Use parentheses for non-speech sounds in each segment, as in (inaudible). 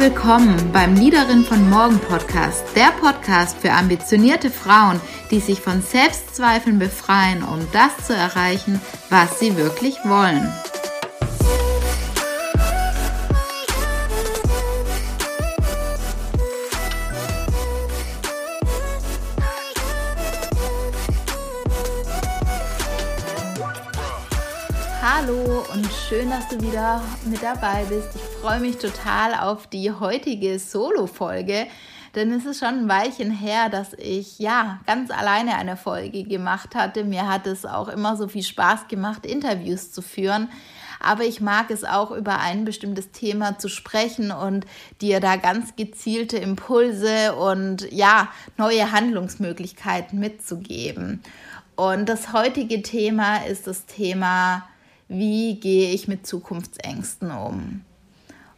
willkommen beim Liederin von Morgen Podcast, der Podcast für ambitionierte Frauen, die sich von Selbstzweifeln befreien, um das zu erreichen, was sie wirklich wollen. Hallo und schön, dass du wieder mit dabei bist. Ich freue mich total auf die heutige Solo-Folge, denn es ist schon ein Weilchen her, dass ich ja ganz alleine eine Folge gemacht hatte. Mir hat es auch immer so viel Spaß gemacht, Interviews zu führen. Aber ich mag es auch, über ein bestimmtes Thema zu sprechen und dir da ganz gezielte Impulse und ja, neue Handlungsmöglichkeiten mitzugeben. Und das heutige Thema ist das Thema wie gehe ich mit Zukunftsängsten um.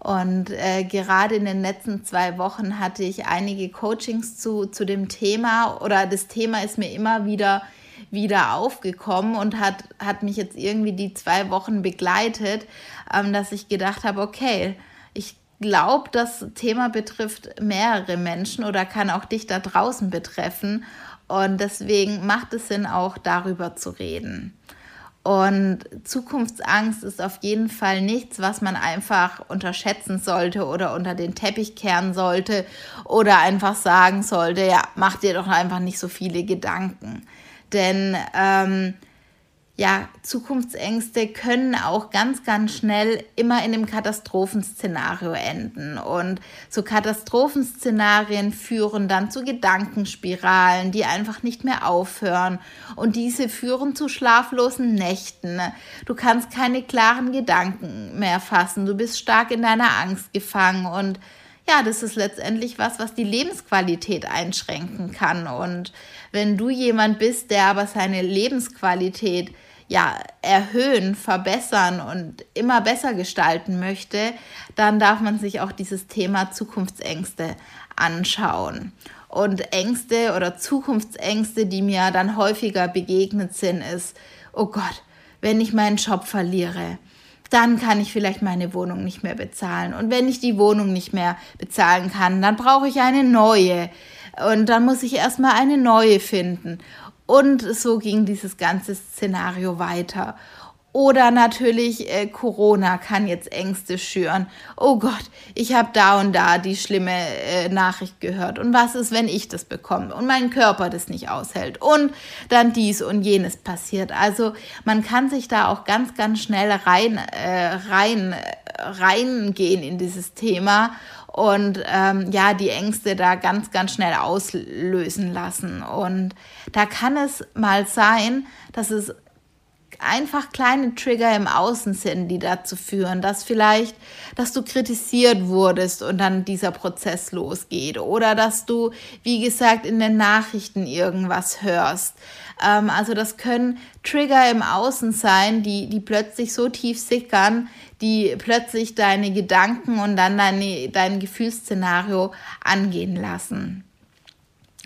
Und äh, gerade in den letzten zwei Wochen hatte ich einige Coachings zu, zu dem Thema oder das Thema ist mir immer wieder, wieder aufgekommen und hat, hat mich jetzt irgendwie die zwei Wochen begleitet, ähm, dass ich gedacht habe, okay, ich glaube, das Thema betrifft mehrere Menschen oder kann auch dich da draußen betreffen. Und deswegen macht es Sinn, auch darüber zu reden. Und Zukunftsangst ist auf jeden Fall nichts, was man einfach unterschätzen sollte oder unter den Teppich kehren sollte oder einfach sagen sollte, ja, mach dir doch einfach nicht so viele Gedanken. Denn ähm, ja, Zukunftsängste können auch ganz, ganz schnell immer in einem Katastrophenszenario enden. Und so Katastrophenszenarien führen dann zu Gedankenspiralen, die einfach nicht mehr aufhören. Und diese führen zu schlaflosen Nächten. Du kannst keine klaren Gedanken mehr fassen. Du bist stark in deiner Angst gefangen. Und ja, das ist letztendlich was, was die Lebensqualität einschränken kann. Und wenn du jemand bist, der aber seine Lebensqualität ja, erhöhen, verbessern und immer besser gestalten möchte, dann darf man sich auch dieses Thema Zukunftsängste anschauen. Und Ängste oder Zukunftsängste, die mir dann häufiger begegnet sind, ist, oh Gott, wenn ich meinen Job verliere, dann kann ich vielleicht meine Wohnung nicht mehr bezahlen. Und wenn ich die Wohnung nicht mehr bezahlen kann, dann brauche ich eine neue. Und dann muss ich erstmal eine neue finden. Und so ging dieses ganze Szenario weiter. Oder natürlich äh, Corona kann jetzt Ängste schüren. Oh Gott, ich habe da und da die schlimme äh, Nachricht gehört. Und was ist, wenn ich das bekomme und mein Körper das nicht aushält und dann dies und jenes passiert. Also man kann sich da auch ganz, ganz schnell rein, äh, rein, äh, reingehen in dieses Thema und ähm, ja, die Ängste da ganz, ganz schnell auslösen lassen. Und da kann es mal sein, dass es einfach kleine Trigger im Außen sind, die dazu führen, dass vielleicht, dass du kritisiert wurdest und dann dieser Prozess losgeht oder dass du, wie gesagt, in den Nachrichten irgendwas hörst. Ähm, also das können Trigger im Außen sein, die, die plötzlich so tief sickern, die plötzlich deine Gedanken und dann deine, dein Gefühlsszenario angehen lassen.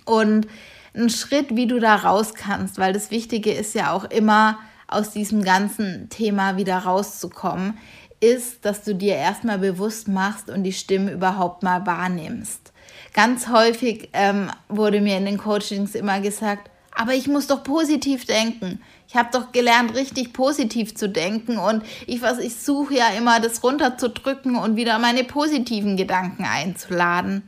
Und ein Schritt, wie du da raus kannst, weil das Wichtige ist ja auch immer, aus diesem ganzen Thema wieder rauszukommen, ist, dass du dir erstmal bewusst machst und die Stimmen überhaupt mal wahrnimmst. Ganz häufig ähm, wurde mir in den Coachings immer gesagt, aber ich muss doch positiv denken. Ich habe doch gelernt, richtig positiv zu denken und ich, ich suche ja immer, das runterzudrücken und wieder meine positiven Gedanken einzuladen.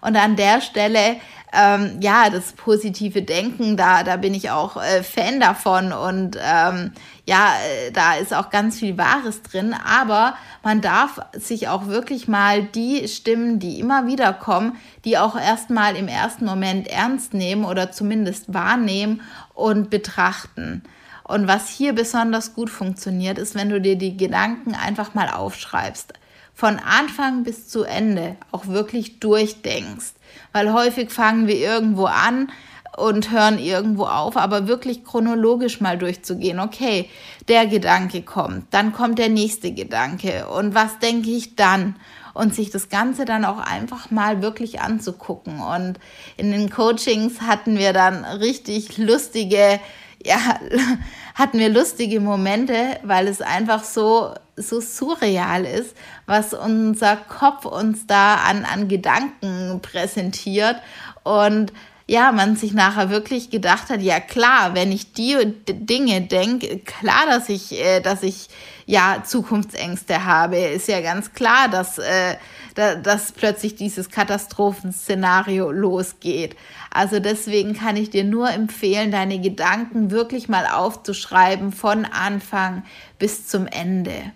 Und an der Stelle ähm, ja, das positive Denken, da, da bin ich auch äh, Fan davon und ähm, ja, äh, da ist auch ganz viel Wahres drin, aber man darf sich auch wirklich mal die Stimmen, die immer wieder kommen, die auch erstmal im ersten Moment ernst nehmen oder zumindest wahrnehmen und betrachten. Und was hier besonders gut funktioniert, ist, wenn du dir die Gedanken einfach mal aufschreibst. Von Anfang bis zu Ende auch wirklich durchdenkst weil häufig fangen wir irgendwo an und hören irgendwo auf, aber wirklich chronologisch mal durchzugehen. Okay, der Gedanke kommt, dann kommt der nächste Gedanke und was denke ich dann? Und sich das Ganze dann auch einfach mal wirklich anzugucken. Und in den Coachings hatten wir dann richtig lustige ja, (laughs) hatten wir lustige Momente, weil es einfach so, so surreal ist, was unser Kopf uns da an, an Gedanken präsentiert. Und ja, man sich nachher wirklich gedacht hat, ja klar, wenn ich die Dinge denke, klar, dass ich, äh, dass ich ja Zukunftsängste habe, ist ja ganz klar, dass, äh, dass plötzlich dieses Katastrophenszenario losgeht. Also deswegen kann ich dir nur empfehlen, deine Gedanken wirklich mal aufzuschreiben von Anfang bis zum Ende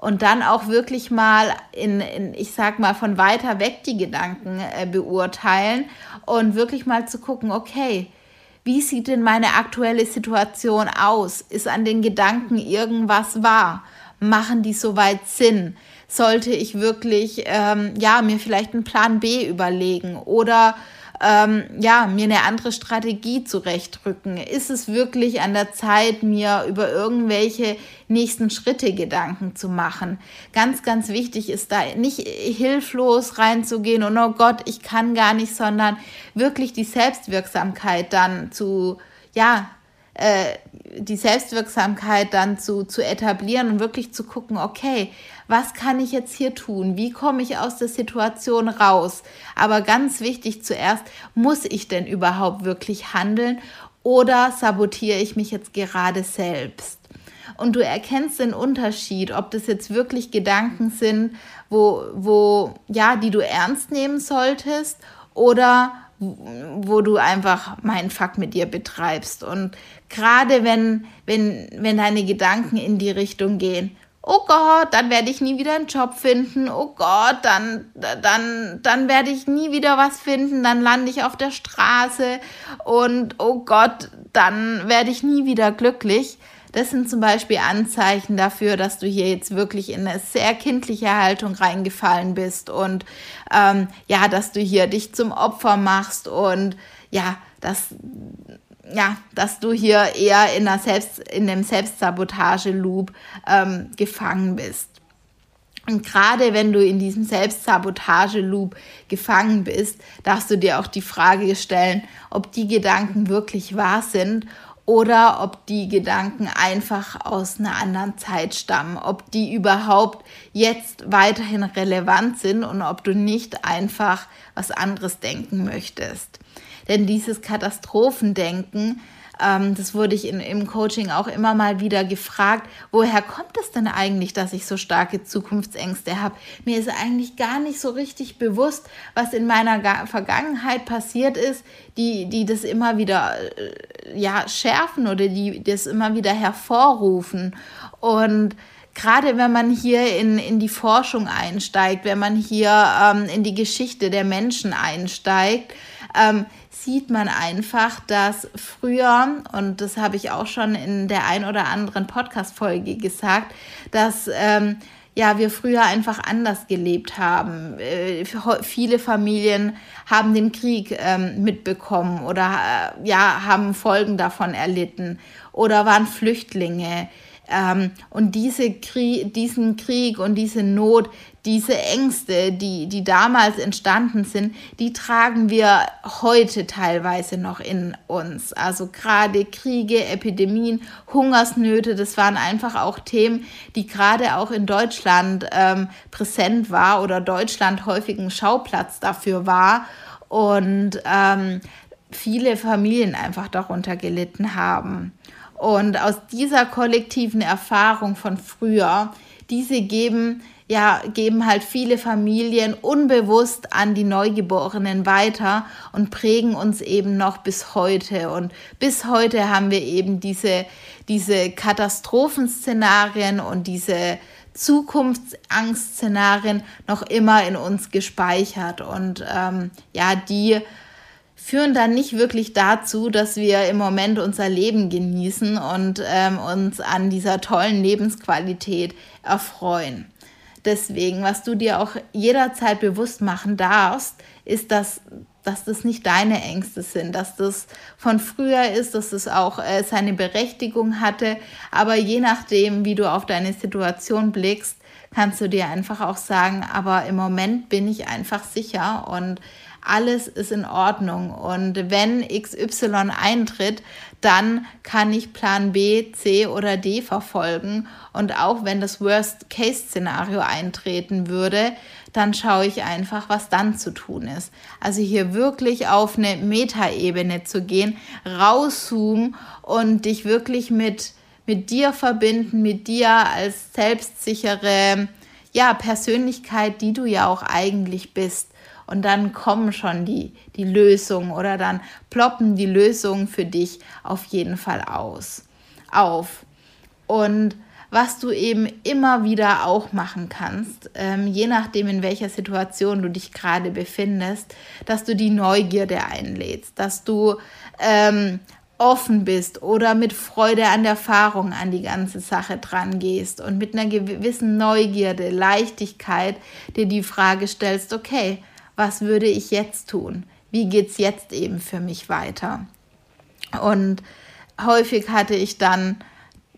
und dann auch wirklich mal in, in, ich sag mal, von weiter weg die Gedanken äh, beurteilen und wirklich mal zu gucken, okay, wie sieht denn meine aktuelle Situation aus? Ist an den Gedanken irgendwas wahr? Machen die soweit Sinn? Sollte ich wirklich, ähm, ja, mir vielleicht einen Plan B überlegen oder ähm, ja, mir eine andere Strategie zurechtrücken? Ist es wirklich an der Zeit, mir über irgendwelche nächsten Schritte Gedanken zu machen? Ganz, ganz wichtig ist da nicht hilflos reinzugehen und oh Gott, ich kann gar nicht, sondern wirklich die Selbstwirksamkeit dann zu, ja, äh, die Selbstwirksamkeit dann zu, zu etablieren und wirklich zu gucken, okay, was kann ich jetzt hier tun? Wie komme ich aus der Situation raus? Aber ganz wichtig zuerst, muss ich denn überhaupt wirklich handeln oder sabotiere ich mich jetzt gerade selbst? Und du erkennst den Unterschied, ob das jetzt wirklich Gedanken sind, wo, wo, ja, die du ernst nehmen solltest oder wo du einfach meinen Fuck mit dir betreibst. Und gerade wenn, wenn, wenn deine Gedanken in die Richtung gehen, oh Gott, dann werde ich nie wieder einen Job finden, oh Gott, dann, dann, dann werde ich nie wieder was finden, dann lande ich auf der Straße und oh Gott, dann werde ich nie wieder glücklich. Das sind zum Beispiel Anzeichen dafür, dass du hier jetzt wirklich in eine sehr kindliche Haltung reingefallen bist und ähm, ja, dass du hier dich zum Opfer machst und ja, dass ja, dass du hier eher in, einer Selbst, in einem Selbstsabotage-Loop ähm, gefangen bist. Und gerade wenn du in diesem Selbstsabotage-Loop gefangen bist, darfst du dir auch die Frage stellen, ob die Gedanken wirklich wahr sind oder ob die Gedanken einfach aus einer anderen Zeit stammen, ob die überhaupt jetzt weiterhin relevant sind und ob du nicht einfach was anderes denken möchtest. Denn dieses Katastrophendenken, ähm, das wurde ich in, im Coaching auch immer mal wieder gefragt, woher kommt es denn eigentlich, dass ich so starke Zukunftsängste habe? Mir ist eigentlich gar nicht so richtig bewusst, was in meiner Ga Vergangenheit passiert ist, die, die das immer wieder äh, ja, schärfen oder die das immer wieder hervorrufen. Und gerade wenn man hier in, in die Forschung einsteigt, wenn man hier ähm, in die Geschichte der Menschen einsteigt, ähm, sieht man einfach, dass früher, und das habe ich auch schon in der ein oder anderen Podcast-Folge gesagt, dass ähm, ja, wir früher einfach anders gelebt haben. Äh, viele Familien haben den Krieg ähm, mitbekommen oder äh, ja, haben Folgen davon erlitten oder waren Flüchtlinge. Ähm, und diese Krieg, diesen Krieg und diese Not, diese Ängste, die, die damals entstanden sind, die tragen wir heute teilweise noch in uns. Also gerade Kriege, Epidemien, Hungersnöte, das waren einfach auch Themen, die gerade auch in Deutschland ähm, präsent war oder Deutschland häufig ein Schauplatz dafür war. Und ähm, viele Familien einfach darunter gelitten haben. Und aus dieser kollektiven Erfahrung von früher, diese geben ja, geben halt viele Familien unbewusst an die Neugeborenen weiter und prägen uns eben noch bis heute. Und bis heute haben wir eben diese, diese Katastrophenszenarien und diese Zukunftsangstszenarien noch immer in uns gespeichert. Und ähm, ja, die führen dann nicht wirklich dazu, dass wir im Moment unser Leben genießen und ähm, uns an dieser tollen Lebensqualität erfreuen. Deswegen, was du dir auch jederzeit bewusst machen darfst, ist, dass, dass das nicht deine Ängste sind, dass das von früher ist, dass es auch äh, seine Berechtigung hatte. Aber je nachdem, wie du auf deine Situation blickst, kannst du dir einfach auch sagen, aber im Moment bin ich einfach sicher und alles ist in Ordnung. Und wenn XY eintritt, dann kann ich Plan B, C oder D verfolgen. Und auch wenn das Worst-Case-Szenario eintreten würde, dann schaue ich einfach, was dann zu tun ist. Also hier wirklich auf eine Metaebene zu gehen, rauszoomen und dich wirklich mit, mit dir verbinden, mit dir als selbstsichere ja, Persönlichkeit, die du ja auch eigentlich bist. Und dann kommen schon die, die Lösungen oder dann ploppen die Lösungen für dich auf jeden Fall aus, auf. Und was du eben immer wieder auch machen kannst, ähm, je nachdem, in welcher Situation du dich gerade befindest, dass du die Neugierde einlädst, dass du ähm, offen bist oder mit Freude an der Erfahrung an die ganze Sache dran gehst und mit einer gewissen Neugierde, Leichtigkeit dir die Frage stellst, okay, was würde ich jetzt tun? Wie geht es jetzt eben für mich weiter? Und häufig hatte ich dann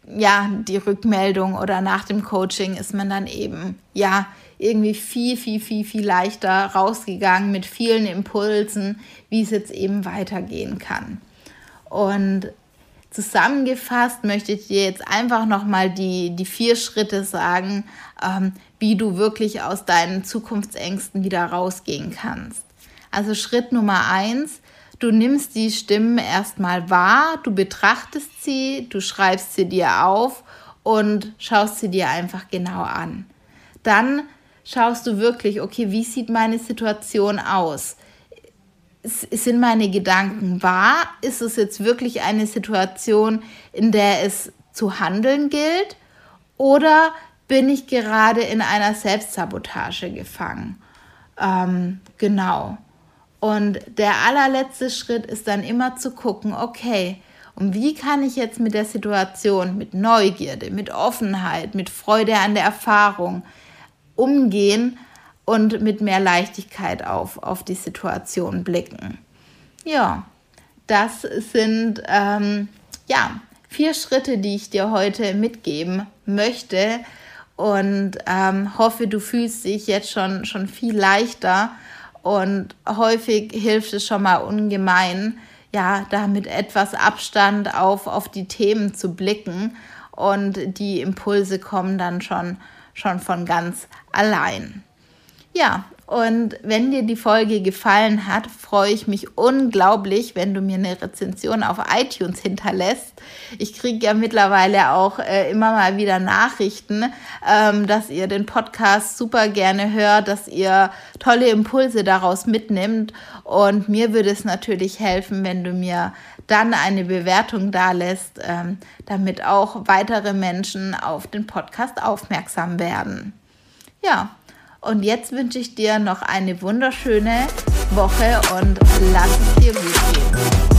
ja die Rückmeldung oder nach dem Coaching ist man dann eben ja irgendwie viel, viel, viel, viel leichter rausgegangen mit vielen Impulsen, wie es jetzt eben weitergehen kann. Und zusammengefasst möchte ich dir jetzt einfach nochmal die, die vier Schritte sagen, ähm, wie du wirklich aus deinen Zukunftsängsten wieder rausgehen kannst. Also Schritt Nummer eins, du nimmst die Stimmen erstmal wahr, du betrachtest sie, du schreibst sie dir auf und schaust sie dir einfach genau an. Dann schaust du wirklich, okay, wie sieht meine Situation aus? Sind meine Gedanken wahr? Ist es jetzt wirklich eine Situation, in der es zu handeln gilt? Oder bin ich gerade in einer Selbstsabotage gefangen? Ähm, genau. Und der allerletzte Schritt ist dann immer zu gucken, okay, und wie kann ich jetzt mit der Situation, mit Neugierde, mit Offenheit, mit Freude an der Erfahrung umgehen, und mit mehr Leichtigkeit auf, auf die Situation blicken. Ja, das sind ähm, ja, vier Schritte, die ich dir heute mitgeben möchte und ähm, hoffe, du fühlst dich jetzt schon, schon viel leichter und häufig hilft es schon mal ungemein, ja, da mit etwas Abstand auf, auf die Themen zu blicken und die Impulse kommen dann schon, schon von ganz allein. Ja, und wenn dir die Folge gefallen hat, freue ich mich unglaublich, wenn du mir eine Rezension auf iTunes hinterlässt. Ich kriege ja mittlerweile auch äh, immer mal wieder Nachrichten, ähm, dass ihr den Podcast super gerne hört, dass ihr tolle Impulse daraus mitnimmt. Und mir würde es natürlich helfen, wenn du mir dann eine Bewertung da lässt, ähm, damit auch weitere Menschen auf den Podcast aufmerksam werden. Ja, und jetzt wünsche ich dir noch eine wunderschöne Woche und lass es dir gut gehen.